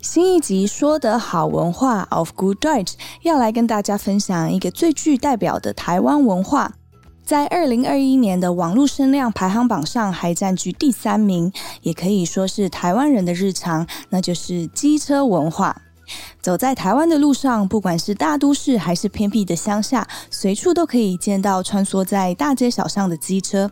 新一集说的好文化 of Good Deutsch 要来跟大家分享一个最具代表的台湾文化，在二零二一年的网络声量排行榜上还占据第三名，也可以说是台湾人的日常，那就是机车文化。走在台湾的路上，不管是大都市还是偏僻的乡下，随处都可以见到穿梭在大街小巷的机车。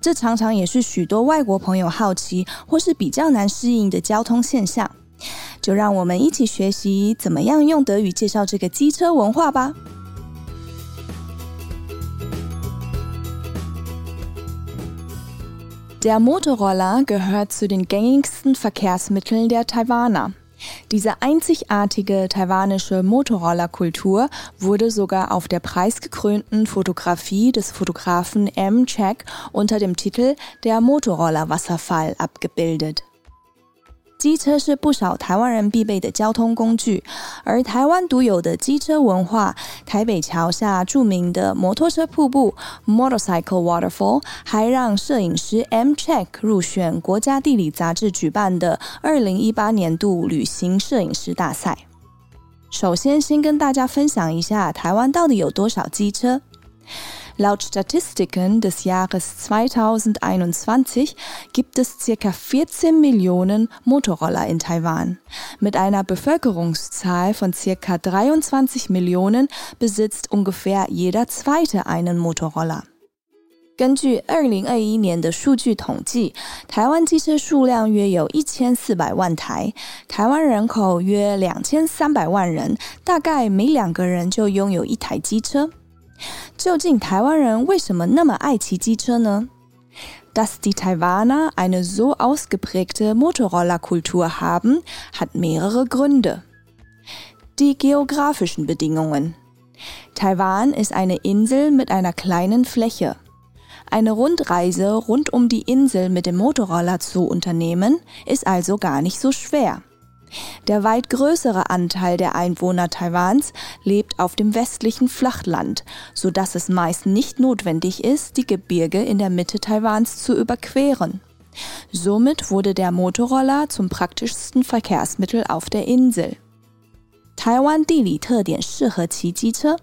这常常也是许多外国朋友好奇或是比较难适应的交通现象。就让我们一起学习怎么样用德语介绍这个机车文化吧。Der Motorroller gehört zu den gängigsten Verkehrsmitteln der Taiwaner. Diese einzigartige taiwanische Motorrollerkultur wurde sogar auf der preisgekrönten Fotografie des Fotografen M. Check unter dem Titel Der Motorroller-Wasserfall abgebildet. 机车是不少台湾人必备的交通工具，而台湾独有的机车文化，台北桥下著名的摩托车瀑布 （Motorcycle Waterfall） 还让摄影师 M Check 入选国家地理杂志举办的二零一八年度旅行摄影师大赛。首先，先跟大家分享一下台湾到底有多少机车。Laut Statistiken des Jahres 2021 gibt es circa 14 Millionen Motorroller in Taiwan. Mit einer Bevölkerungszahl von circa 23 Millionen besitzt ungefähr jeder zweite einen Motorroller. 根据二零二一年的数据统计，台湾机车数量约有一千四百万台，台湾人口约两千三百万人，大概每两个人就拥有一台机车。 究竟台湾人为什么那么爱骑机车呢？Dass die Taiwaner eine so ausgeprägte Motorrollerkultur haben, hat mehrere Gründe. Die geografischen Bedingungen. Taiwan ist eine Insel mit einer kleinen Fläche. Eine Rundreise rund um die Insel mit dem Motorroller zu unternehmen, ist also gar nicht so schwer. Der weit größere Anteil der Einwohner Taiwans lebt auf dem westlichen Flachland, so dass es meist nicht notwendig ist, die Gebirge in der Mitte Taiwans zu überqueren. Somit wurde der Motorroller zum praktischsten Verkehrsmittel auf der Insel. 台湾地理特点适合骑机车，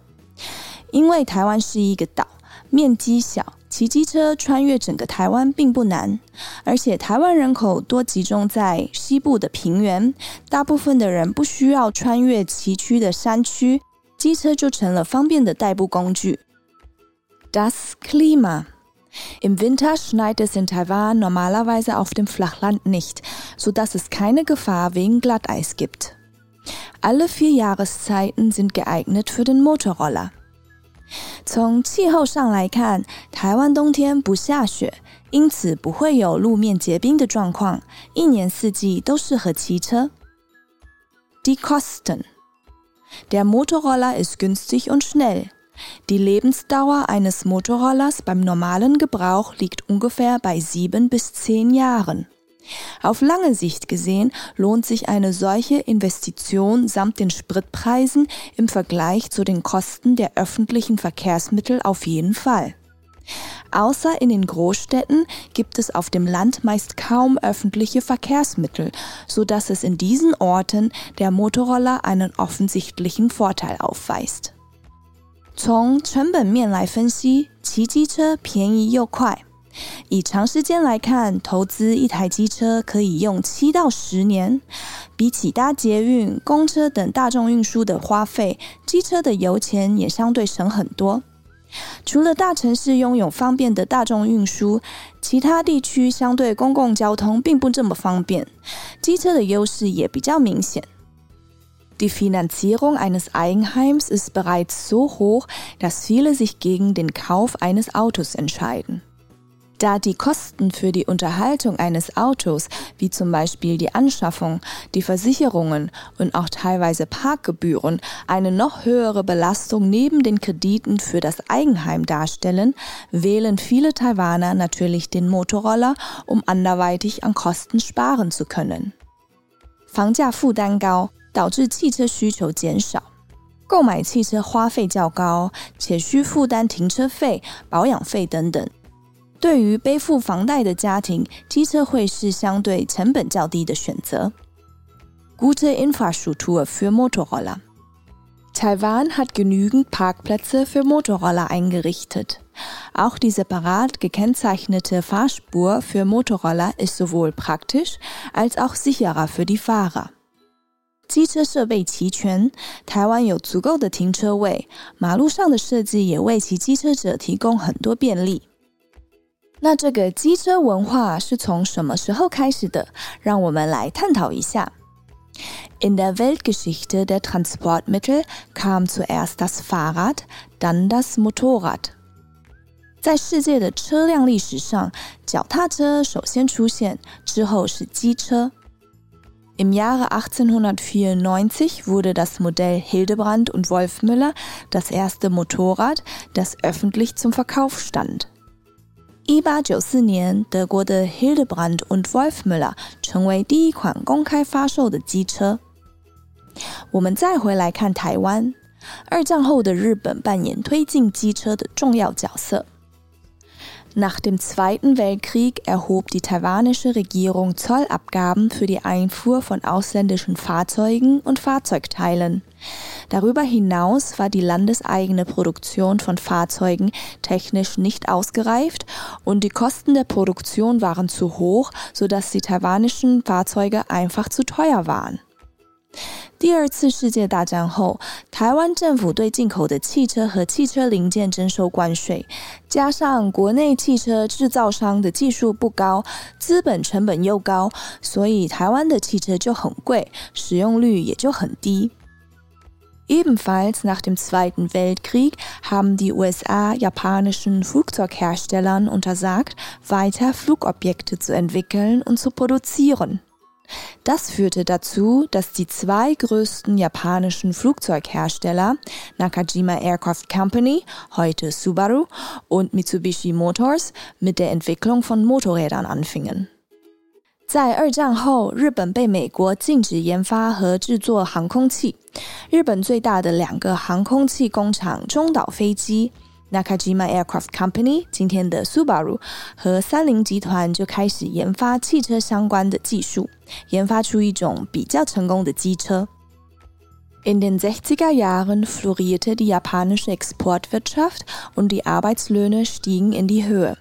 因为台湾是一个岛， 面积小，骑机车穿越整个台湾并不难，而且台湾人口多集中在西部的平原，大部分的人不需要穿越崎岖的山区，机车就成了方便的代步工具。Das Klima Im Winter schneit es in Taiwan normalerweise auf dem Flachland nicht, so dass es keine Gefahr wegen Glatteis gibt. Alle vier Jahreszeiten sind geeignet für den Motorroller. 从气候上来看，台湾冬天不下雪，因此不会有路面结冰的状况，一年四季都适合骑车。Die Kosten. Der Motorroller ist günstig und schnell. Die Lebensdauer eines Motorrollers beim normalen Gebrauch liegt ungefähr bei sieben bis zehn Jahren. Auf lange Sicht gesehen lohnt sich eine solche Investition samt den Spritpreisen im Vergleich zu den Kosten der öffentlichen Verkehrsmittel auf jeden Fall. Außer in den Großstädten gibt es auf dem Land meist kaum öffentliche Verkehrsmittel, so dass es in diesen Orten der Motorroller einen offensichtlichen Vorteil aufweist. 从成本面来分析，骑机车便宜又快。 以长时间来看，投资一台机车可以用七到十年。比起搭捷运、公车等大众运输的花费，机车的油钱也相对省很多。除了大城市拥有方便的大众运输，其他地区相对公共交通并不这么方便，机车的优势也比较明显。Die Finanzierung eines Eigenheims ist bereits so hoch, dass viele sich gegen den Kauf eines Autos entscheiden. Da die Kosten für die Unterhaltung eines Autos, wie zum Beispiel die Anschaffung, die Versicherungen und auch teilweise Parkgebühren, eine noch höhere Belastung neben den Krediten für das Eigenheim darstellen, wählen viele Taiwaner natürlich den Motorroller, um anderweitig an Kosten sparen zu können. 房价负担高，导致汽车需求减少。购买汽车花费较高，且需负担停车费、保养费等等。 对于背负房贷的家庭，机车会是相对成本较低的选择。Gute Infrastruktur für Motorroller. Taiwan hat genügend Parkplätze für Motorroller eingerichtet. Auch die separat gekennzeichnete Fahrspur für Motorroller ist sowohl praktisch als auch sicherer für die Fahrer. 机车设备齐全，台湾有足够的停车位，马路上的设计也为骑机车者提供很多便利。 那这个机车文化是从什么时候开始的？让我们来探讨一下。In der Weltgeschichte der Transportmittel kam zuerst das Fahrrad, dann das Motorrad。在世界的车辆历史上，脚踏车首先出现，之后是机车。Im Jahre 1894 wurde das Modell Hildebrand und Wolfmüller das erste Motorrad, das öffentlich zum Verkauf stand. 一八九四年，德国的 Hildebrand und Wolfmüller 成为第一款公开发售的机车。我们再回来看台湾，二战后的日本扮演推进机车的重要角色。Nach dem Zweiten Weltkrieg erhob die taiwanische Regierung Zollabgaben für die Einfuhr von ausländischen Fahrzeugen und Fahrzeugteilen. Darüber hinaus war die landeseigene Produktion von Fahrzeugen technisch nicht ausgereift und die Kosten der Produktion waren zu hoch, sodass die taiwanischen Fahrzeuge einfach zu teuer waren. 第二次世界大战后，台湾政府对进口的汽车和汽车零件征收关税，加上国内汽车制造商的技术不高，资本成本又高，所以台湾的汽车就很贵，使用率也就很低。 Ebenfalls nach dem Zweiten Weltkrieg haben die USA japanischen Flugzeugherstellern untersagt, weiter Flugobjekte zu entwickeln und zu produzieren. Das führte dazu, dass die zwei größten japanischen Flugzeughersteller, Nakajima Aircraft Company, heute Subaru, und Mitsubishi Motors, mit der Entwicklung von Motorrädern anfingen. 在二战后，日本被美国禁止研发和制作航空器。日本最大的两个航空器工厂中岛飞机 Nakajima Aircraft Company 今天的 Subaru 和三菱集团就开始研发汽车相关的技术，研发出一种比较成功的机车。In den 60er Jahren florierte die japanische Exportwirtschaft und die Arbeitslöhne stiegen in die Höhe.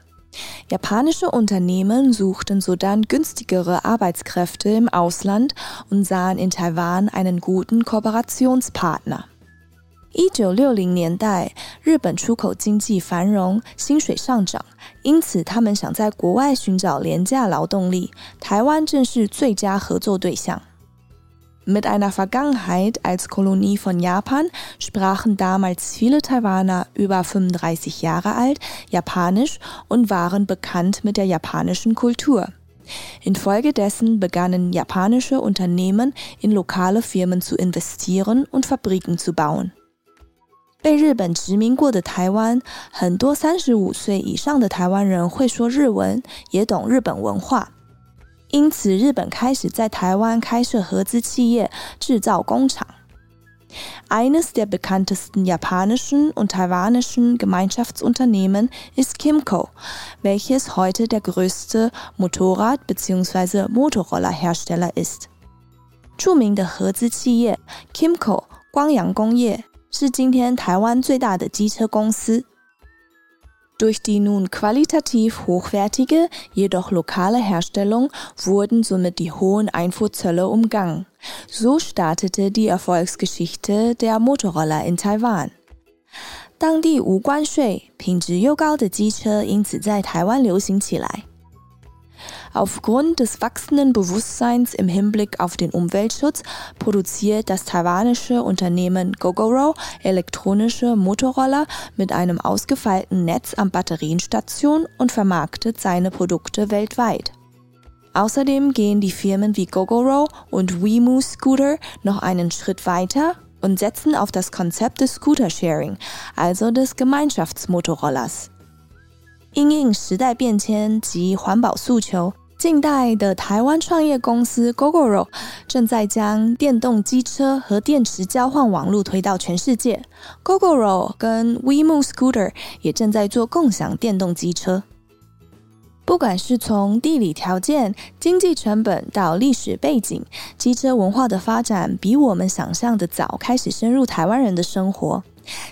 Japanische Unternehmen suchten sodann günstigere Arbeitskräfte im Ausland und sahen in Taiwan einen guten Kooperationspartner. 一九六零年代，日本出口经济繁荣，薪水上涨，因此他们想在国外寻找廉价劳动力，台湾正是最佳合作对象。 Mit einer Vergangenheit als Kolonie von Japan sprachen damals viele Taiwaner über 35 Jahre alt Japanisch und waren bekannt mit der japanischen Kultur. Infolgedessen begannen japanische Unternehmen in lokale Firmen zu investieren und Fabriken zu bauen. 被日本殖民过的台湾，很多三十五岁以上的台湾人会说日文，也懂日本文化。 因此，日本开始在台湾开设合资企业、制造工厂。Eines der bekanntesten japanischen und taiwanischen Gemeinschaftsunternehmen ist Kimco, welches heute der größte Motorrad- bzw. Motorrollerhersteller ist. 着名的合资企业 Kimco 光阳工业是今天台湾最大的机车公司。 Durch die nun qualitativ hochwertige, jedoch lokale Herstellung wurden somit die hohen Einfuhrzölle umgangen. So startete die Erfolgsgeschichte der Motorroller in Taiwan. 当地无关税、品质又高的机车因此在台湾流行起来。 Aufgrund des wachsenden Bewusstseins im Hinblick auf den Umweltschutz produziert das taiwanische Unternehmen Gogoro elektronische Motorroller mit einem ausgefeilten Netz an Batterienstationen und vermarktet seine Produkte weltweit. Außerdem gehen die Firmen wie Gogoro und Wemu Scooter noch einen Schritt weiter und setzen auf das Konzept des Scooter-Sharing, also des Gemeinschaftsmotorrollers. 因应时代变迁及环保诉求， 近代的台湾创业公司 Gogoro 正在将电动机车和电池交换网络推到全世界。Gogoro 跟 WeMo Scooter 也正在做共享电动机车。不管是从地理条件、经济成本到历史背景，机车文化的发展比我们想象的早开始深入台湾人的生活。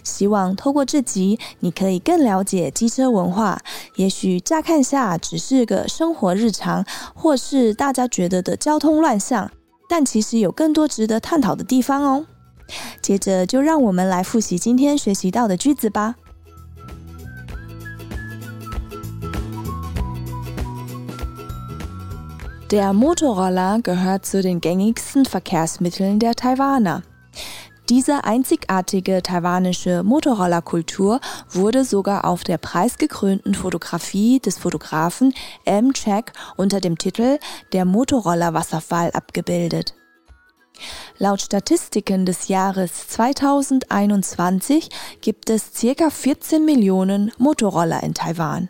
希望透过这集，你可以更了解机车文化。也许乍看下只是个生活日常，或是大家觉得的交通乱象，但其实有更多值得探讨的地方哦。接着就让我们来复习今天学习到的句子吧。Der Motorroller gehört zu den gängigsten Verkehrsmitteln der Taiwaner. Diese einzigartige taiwanische Motorrollerkultur wurde sogar auf der preisgekrönten Fotografie des Fotografen M. Check unter dem Titel Der Motorroller-Wasserfall abgebildet. Laut Statistiken des Jahres 2021 gibt es circa 14 Millionen Motorroller in Taiwan.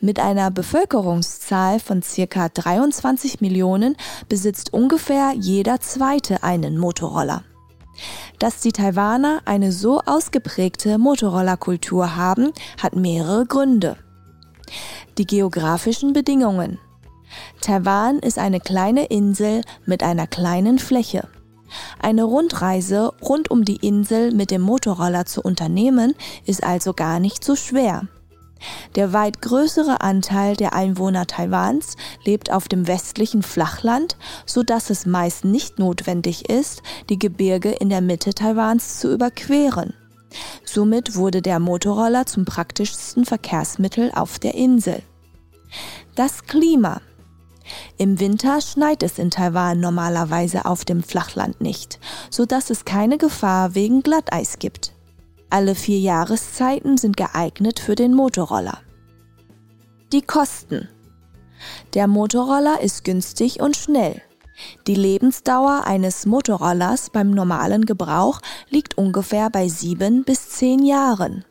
Mit einer Bevölkerungszahl von circa 23 Millionen besitzt ungefähr jeder zweite einen Motorroller. Dass die Taiwaner eine so ausgeprägte Motorrollerkultur haben, hat mehrere Gründe. Die geografischen Bedingungen. Taiwan ist eine kleine Insel mit einer kleinen Fläche. Eine Rundreise rund um die Insel mit dem Motorroller zu unternehmen, ist also gar nicht so schwer. Der weit größere Anteil der Einwohner Taiwans lebt auf dem westlichen Flachland, so dass es meist nicht notwendig ist, die Gebirge in der Mitte Taiwans zu überqueren. Somit wurde der Motorroller zum praktischsten Verkehrsmittel auf der Insel. Das Klima. Im Winter schneit es in Taiwan normalerweise auf dem Flachland nicht, so dass es keine Gefahr wegen Glatteis gibt. Alle vier Jahreszeiten sind geeignet für den Motorroller. Die Kosten. Der Motorroller ist günstig und schnell. Die Lebensdauer eines Motorrollers beim normalen Gebrauch liegt ungefähr bei sieben bis zehn Jahren.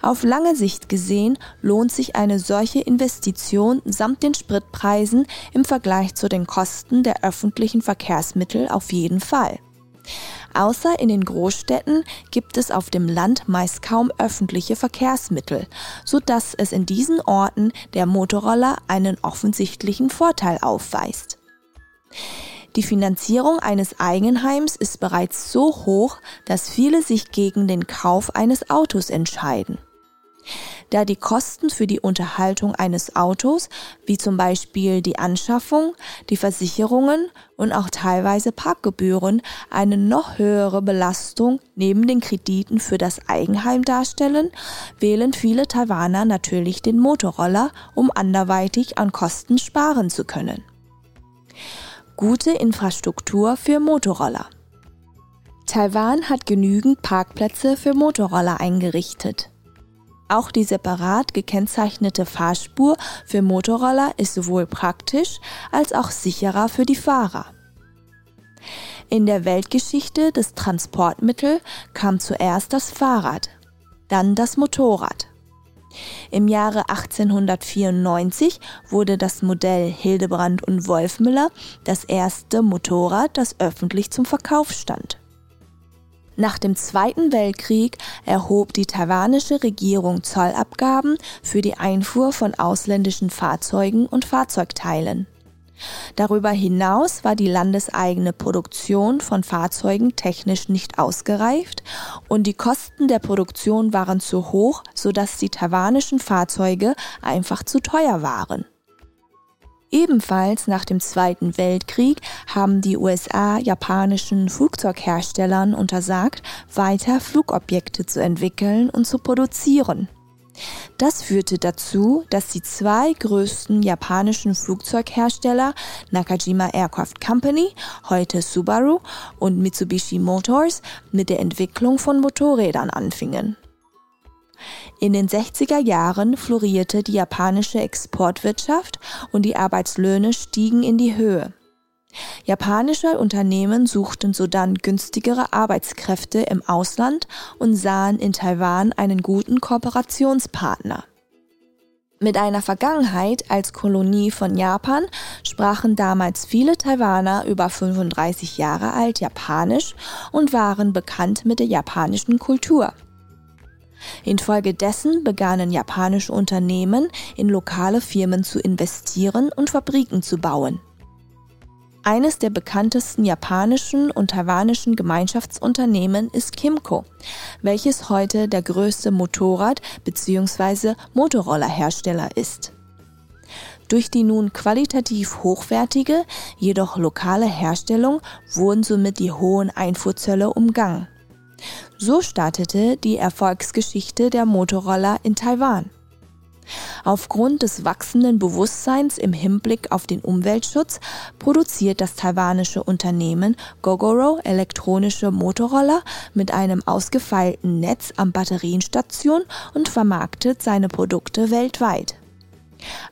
Auf lange Sicht gesehen lohnt sich eine solche Investition samt den Spritpreisen im Vergleich zu den Kosten der öffentlichen Verkehrsmittel auf jeden Fall. Außer in den Großstädten gibt es auf dem Land meist kaum öffentliche Verkehrsmittel, so dass es in diesen Orten der Motorroller einen offensichtlichen Vorteil aufweist. Die Finanzierung eines Eigenheims ist bereits so hoch, dass viele sich gegen den Kauf eines Autos entscheiden da die Kosten für die Unterhaltung eines Autos, wie zum Beispiel die Anschaffung, die Versicherungen und auch teilweise Parkgebühren, eine noch höhere Belastung neben den Krediten für das Eigenheim darstellen, wählen viele Taiwaner natürlich den Motorroller, um anderweitig an Kosten sparen zu können. Gute Infrastruktur für Motorroller. Taiwan hat genügend Parkplätze für Motorroller eingerichtet. Auch die separat gekennzeichnete Fahrspur für Motorroller ist sowohl praktisch als auch sicherer für die Fahrer. In der Weltgeschichte des Transportmittel kam zuerst das Fahrrad, dann das Motorrad. Im Jahre 1894 wurde das Modell Hildebrand und Wolfmüller das erste Motorrad, das öffentlich zum Verkauf stand. Nach dem Zweiten Weltkrieg erhob die taiwanische Regierung Zollabgaben für die Einfuhr von ausländischen Fahrzeugen und Fahrzeugteilen. Darüber hinaus war die landeseigene Produktion von Fahrzeugen technisch nicht ausgereift und die Kosten der Produktion waren zu hoch, sodass die taiwanischen Fahrzeuge einfach zu teuer waren. Ebenfalls nach dem Zweiten Weltkrieg haben die USA japanischen Flugzeugherstellern untersagt, weiter Flugobjekte zu entwickeln und zu produzieren. Das führte dazu, dass die zwei größten japanischen Flugzeughersteller Nakajima Aircraft Company, heute Subaru, und Mitsubishi Motors mit der Entwicklung von Motorrädern anfingen. In den 60er Jahren florierte die japanische Exportwirtschaft und die Arbeitslöhne stiegen in die Höhe. Japanische Unternehmen suchten sodann günstigere Arbeitskräfte im Ausland und sahen in Taiwan einen guten Kooperationspartner. Mit einer Vergangenheit als Kolonie von Japan sprachen damals viele Taiwaner über 35 Jahre alt Japanisch und waren bekannt mit der japanischen Kultur. Infolgedessen begannen japanische Unternehmen in lokale Firmen zu investieren und Fabriken zu bauen. Eines der bekanntesten japanischen und taiwanischen Gemeinschaftsunternehmen ist Kimco, welches heute der größte Motorrad- bzw. Motorrollerhersteller ist. Durch die nun qualitativ hochwertige, jedoch lokale Herstellung wurden somit die hohen Einfuhrzölle umgangen. So startete die Erfolgsgeschichte der Motorroller in Taiwan. Aufgrund des wachsenden Bewusstseins im Hinblick auf den Umweltschutz produziert das taiwanische Unternehmen Gogoro elektronische Motorroller mit einem ausgefeilten Netz an Batterienstationen und vermarktet seine Produkte weltweit.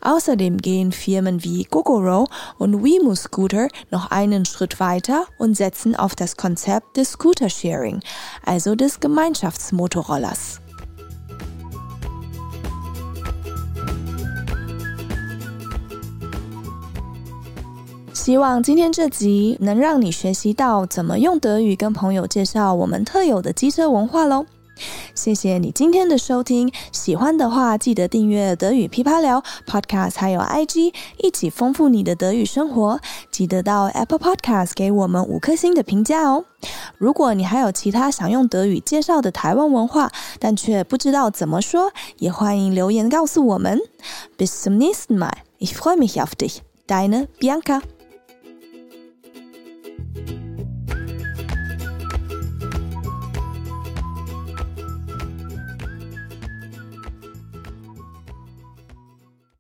Außerdem gehen Firmen wie Gogoro und Wemu Scooter noch einen Schritt weiter und setzen auf das Konzept des Scooter Sharing, also des Gemeinschaftsmotorrollers. 希望今天这集能让你学习到怎么用德语跟朋友介绍我们特有的机车文化喽。谢谢你今天的收听，喜欢的话记得订阅德语噼啪聊 Podcast，还有 IG，一起丰富你的德语生活。记得到 Apple Podcast 给我们五颗星的评价哦。如果你还有其他想用德语介绍的台湾文化，但却不知道怎么说，也欢迎留言告诉我们。Bis zum nächsten Mal. Ich freue mich auf dich. Deine Bianca.